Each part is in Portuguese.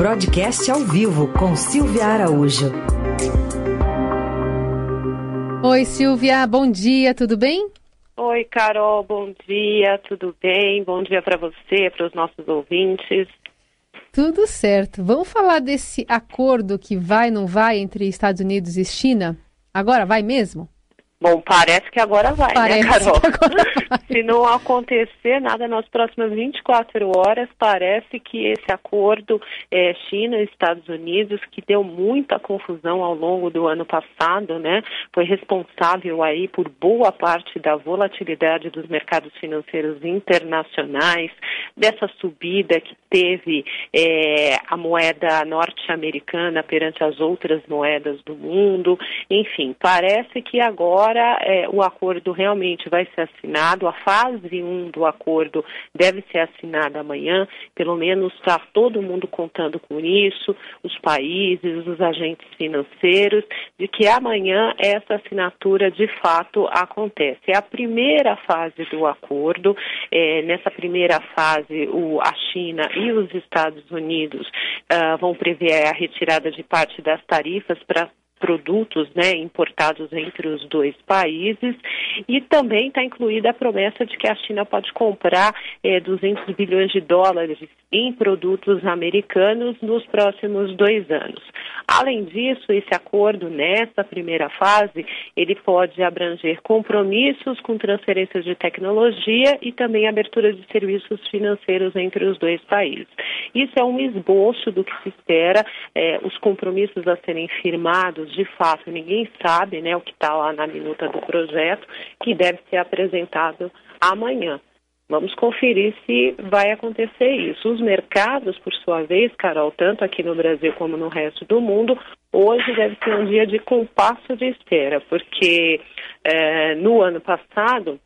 Broadcast ao vivo com Silvia Araújo. Oi, Silvia, bom dia, tudo bem? Oi, Carol, bom dia, tudo bem? Bom dia para você, para os nossos ouvintes. Tudo certo. Vamos falar desse acordo que vai, não vai entre Estados Unidos e China? Agora vai mesmo? Bom, parece que agora vai, né, parece né, Carol? Vai. Se não acontecer nada nas próximas 24 horas, parece que esse acordo é, China e Estados Unidos, que deu muita confusão ao longo do ano passado, né, foi responsável aí por boa parte da volatilidade dos mercados financeiros internacionais, dessa subida que teve é, a moeda norte-americana perante as outras moedas do mundo. Enfim, parece que agora é, o acordo realmente vai ser assinado, a fase 1 do acordo deve ser assinada amanhã, pelo menos está todo mundo contando com isso, os países, os agentes financeiros, de que amanhã essa assinatura de fato acontece. É a primeira fase do acordo, é, nessa primeira fase o, a China e os Estados Unidos uh, vão prever a retirada de parte das tarifas para produtos né, importados entre os dois países e também está incluída a promessa de que a China pode comprar é, 200 bilhões de dólares em produtos americanos nos próximos dois anos. Além disso, esse acordo nessa primeira fase ele pode abranger compromissos com transferências de tecnologia e também abertura de serviços financeiros entre os dois países. Isso é um esboço do que se espera, é, os compromissos a serem firmados de fato ninguém sabe né, o que está lá na minuta do projeto, que deve ser apresentado amanhã. Vamos conferir se vai acontecer isso. Os mercados, por sua vez, Carol, tanto aqui no Brasil como no resto do mundo, hoje deve ser um dia de compasso de espera, porque é, no ano passado,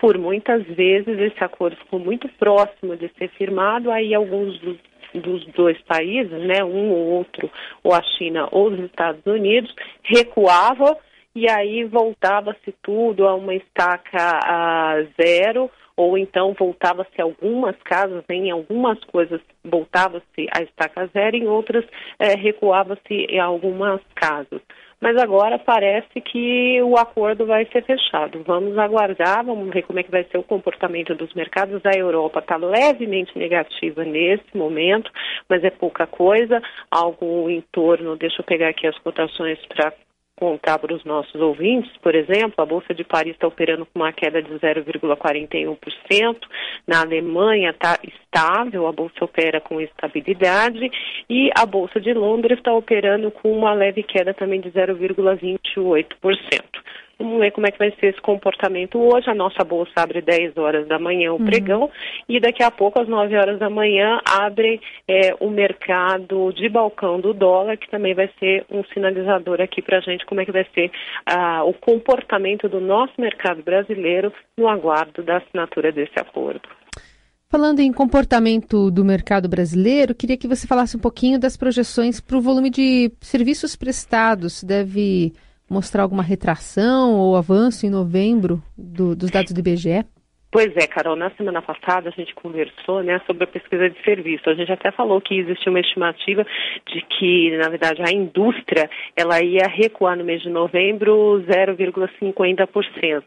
por muitas vezes, esse acordo ficou muito próximo de ser firmado, aí alguns dos dos dois países, né, um ou outro, ou a China ou os Estados Unidos, recuava e aí voltava-se tudo a uma estaca a zero, ou então voltava-se algumas casas, em algumas coisas voltava-se a estaca zero, em outras é, recuava-se algumas casas mas agora parece que o acordo vai ser fechado. Vamos aguardar, vamos ver como é que vai ser o comportamento dos mercados. A Europa está levemente negativa nesse momento, mas é pouca coisa, algo em torno, deixa eu pegar aqui as cotações para contar para os nossos ouvintes, por exemplo, a Bolsa de Paris está operando com uma queda de 0,41%, na Alemanha está estável, a Bolsa opera com estabilidade e a Bolsa de Londres está operando com uma leve queda também de 0,28%. Vamos ver como é que vai ser esse comportamento hoje. A nossa bolsa abre 10 horas da manhã o uhum. pregão e daqui a pouco, às 9 horas da manhã, abre é, o mercado de balcão do dólar, que também vai ser um sinalizador aqui para a gente como é que vai ser ah, o comportamento do nosso mercado brasileiro no aguardo da assinatura desse acordo. Falando em comportamento do mercado brasileiro, queria que você falasse um pouquinho das projeções para o volume de serviços prestados. Deve mostrar alguma retração ou avanço em novembro do, dos dados do IBGE? Pois é, Carol, na semana passada a gente conversou né, sobre a pesquisa de serviço. A gente até falou que existe uma estimativa de que, na verdade, a indústria ela ia recuar no mês de novembro 0,50%.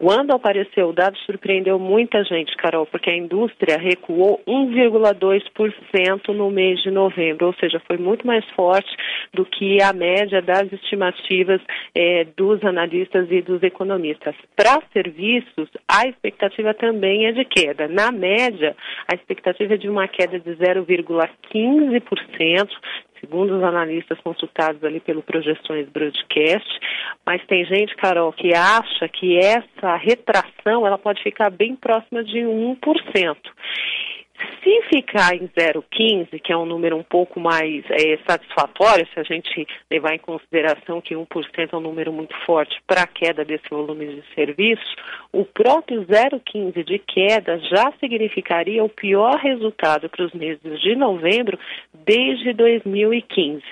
Quando apareceu o dado, surpreendeu muita gente, Carol, porque a indústria recuou 1,2% no mês de novembro, ou seja, foi muito mais forte do que a média das estimativas eh, dos analistas e dos economistas. Para serviços, a expectativa também é de queda. Na média, a expectativa é de uma queda de 0,15%, segundo os analistas consultados ali pelo Projeções Broadcast, mas tem gente, Carol, que acha que essa retração ela pode ficar bem próxima de 1%. Se ficar em 0,15, que é um número um pouco mais é, satisfatório, se a gente levar em consideração que 1% é um número muito forte para a queda desse volume de serviços, o próprio 0,15 de queda já significaria o pior resultado para os meses de novembro desde 2015.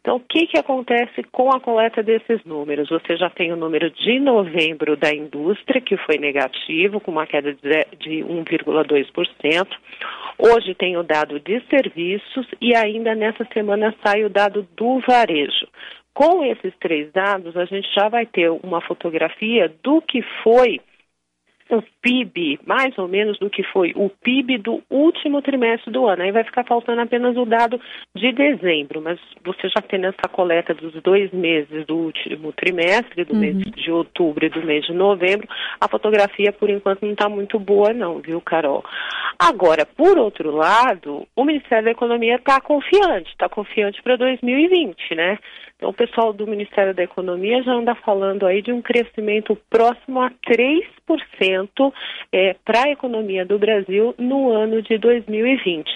Então, o que, que acontece com a coleta desses números? Você já tem o número de novembro da indústria, que foi negativo, com uma queda de 1,2%. Hoje tem o dado de serviços e ainda nessa semana sai o dado do varejo. Com esses três dados, a gente já vai ter uma fotografia do que foi o PIB, mais ou menos do que foi o PIB do último trimestre do ano. Aí vai ficar faltando apenas o dado de dezembro, mas você já tem essa coleta dos dois meses do último trimestre, do uhum. mês de outubro e do mês de novembro, a fotografia por enquanto não está muito boa não, viu, Carol? Agora, por outro lado, o Ministério da Economia está confiante, está confiante para 2020, né? Então, o pessoal do Ministério da Economia já anda falando aí de um crescimento próximo a 3% é, para a economia do Brasil no ano de 2020.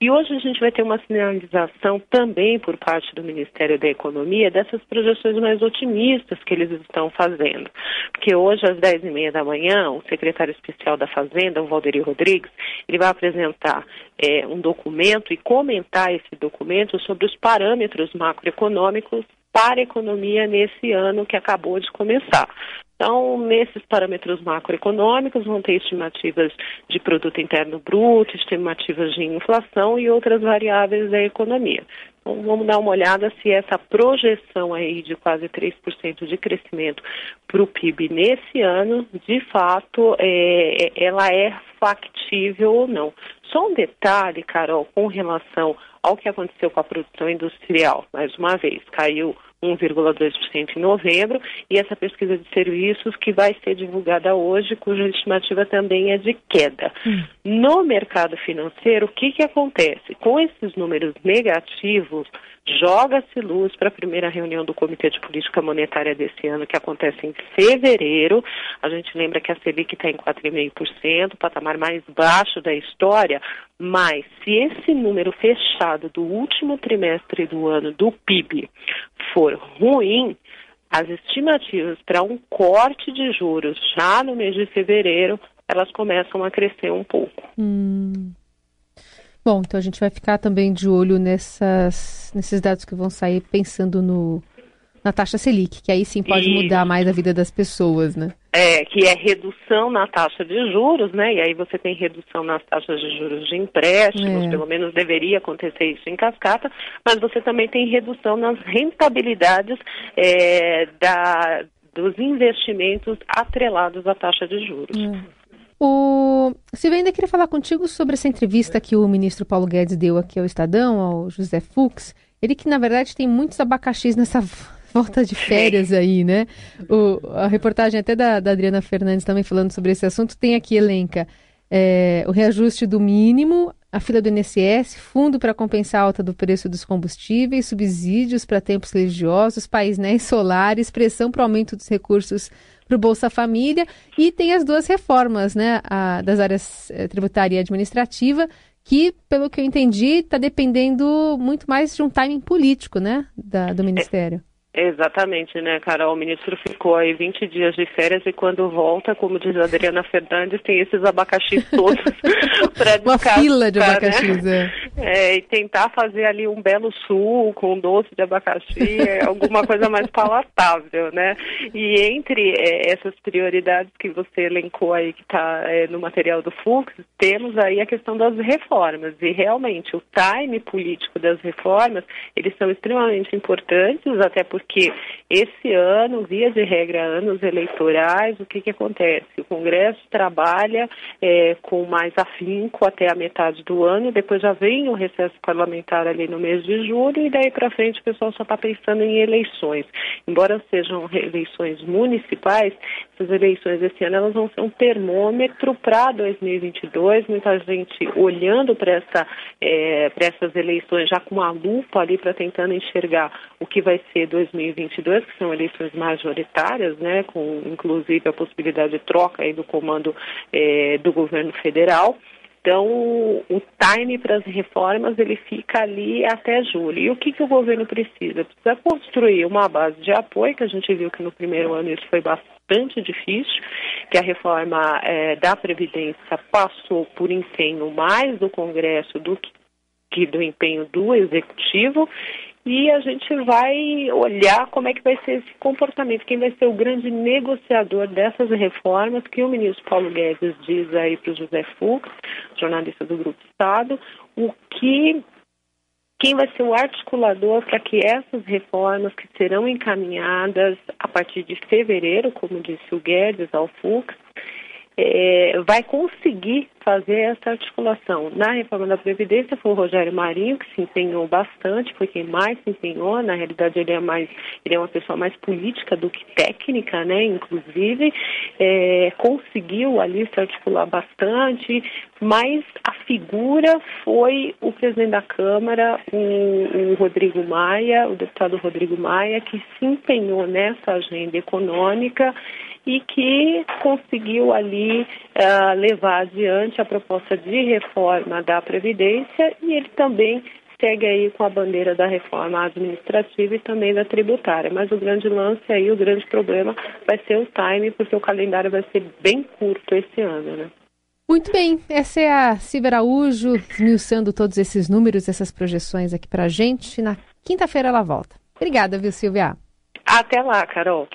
E hoje a gente vai ter uma sinalização também por parte do Ministério da Economia dessas projeções mais otimistas que eles estão fazendo. Porque hoje, às 10h30 da manhã, o secretário especial da Fazenda, o Valderi Rodrigues, ele vai apresentar é, um documento e comentar esse documento sobre os parâmetros macroeconômicos para a economia nesse ano que acabou de começar. Então, nesses parâmetros macroeconômicos, vão ter estimativas de produto interno bruto, estimativas de inflação e outras variáveis da economia. Então, vamos dar uma olhada se essa projeção aí de quase 3% de crescimento para o PIB nesse ano, de fato, é, é, ela é factível ou não. Só um detalhe, Carol, com relação ao que aconteceu com a produção industrial. Mais uma vez, caiu 1,2% em novembro, e essa pesquisa de serviços que vai ser divulgada hoje, cuja estimativa também é de queda. Hum. No mercado financeiro, o que, que acontece? Com esses números negativos, joga-se luz para a primeira reunião do Comitê de Política Monetária desse ano, que acontece em fevereiro. A gente lembra que a Selic está em 4,5%, o patamar mais baixo da história, mas se esse número fechado do último trimestre do ano do PIB for ruim, as estimativas para um corte de juros já no mês de fevereiro, elas começam a crescer um pouco. Hum. Bom, então a gente vai ficar também de olho nessas, nesses dados que vão sair pensando no, na taxa Selic, que aí sim pode Isso. mudar mais a vida das pessoas, né? É, que é redução na taxa de juros, né? E aí você tem redução nas taxas de juros de empréstimos, é. pelo menos deveria acontecer isso em cascata, mas você também tem redução nas rentabilidades é, da, dos investimentos atrelados à taxa de juros. É. O Silvia, ainda queria falar contigo sobre essa entrevista que o ministro Paulo Guedes deu aqui ao Estadão, ao José Fux. Ele que, na verdade, tem muitos abacaxis nessa volta de férias aí, né? O, a reportagem até da, da, Adriana Fernandes também falando sobre esse assunto tem aqui, elenca, é, o reajuste do mínimo, a fila do INSS, fundo para compensar a alta do preço dos combustíveis, subsídios para tempos religiosos, painéis solares, pressão para o aumento dos recursos para o Bolsa Família e tem as duas reformas né, a, das áreas é, tributária e administrativa, que, pelo que eu entendi, está dependendo muito mais de um timing político né, da, do Ministério. Exatamente, né, Carol? O ministro ficou aí 20 dias de férias e quando volta, como diz a Adriana Fernandes, tem esses abacaxis todos para Uma fila de né? abacaxis, né? é. é. E tentar fazer ali um belo suco com doce de abacaxi, é alguma coisa mais palatável, né? E entre é, essas prioridades que você elencou aí, que está é, no material do Fux, temos aí a questão das reformas. E realmente, o time político das reformas, eles são extremamente importantes, até porque porque esse ano, via de regra, anos eleitorais, o que, que acontece? O Congresso trabalha é, com mais afinco até a metade do ano, depois já vem o recesso parlamentar ali no mês de julho, e daí para frente o pessoal só está pensando em eleições. Embora sejam eleições municipais, essas eleições esse ano elas vão ser um termômetro para 2022, muita gente olhando para essa, é, essas eleições já com uma lupa ali para tentando enxergar o que vai ser 2022 2022, que são eleições majoritárias, né, com inclusive a possibilidade de troca aí do comando é, do governo federal. Então, o time para as reformas ele fica ali até julho. E o que, que o governo precisa? Precisa construir uma base de apoio, que a gente viu que no primeiro ano isso foi bastante difícil, que a reforma é, da Previdência passou por empenho mais do Congresso do que do empenho do Executivo e a gente vai olhar como é que vai ser esse comportamento, quem vai ser o grande negociador dessas reformas que o ministro Paulo Guedes diz aí para o José Fux, jornalista do Grupo Estado, o que quem vai ser o articulador para que essas reformas que serão encaminhadas a partir de fevereiro, como disse o Guedes ao Fux, é, vai conseguir fazer essa articulação. Na reforma da Previdência foi o Rogério Marinho que se empenhou bastante, foi quem mais se empenhou, na realidade ele é mais, ele é uma pessoa mais política do que técnica, né, inclusive, é, conseguiu ali se articular bastante, mas a figura foi o presidente da Câmara, o, o Rodrigo Maia, o deputado Rodrigo Maia, que se empenhou nessa agenda econômica e que conseguiu ali uh, levar adiante a proposta de reforma da Previdência e ele também segue aí com a bandeira da reforma administrativa e também da tributária. Mas o grande lance aí, o grande problema vai ser o time, porque o calendário vai ser bem curto esse ano, né? Muito bem, essa é a Silvia Araújo, esmiuçando todos esses números, essas projeções aqui para a gente. Na quinta-feira ela volta. Obrigada, viu, Silvia? Até lá, Carol.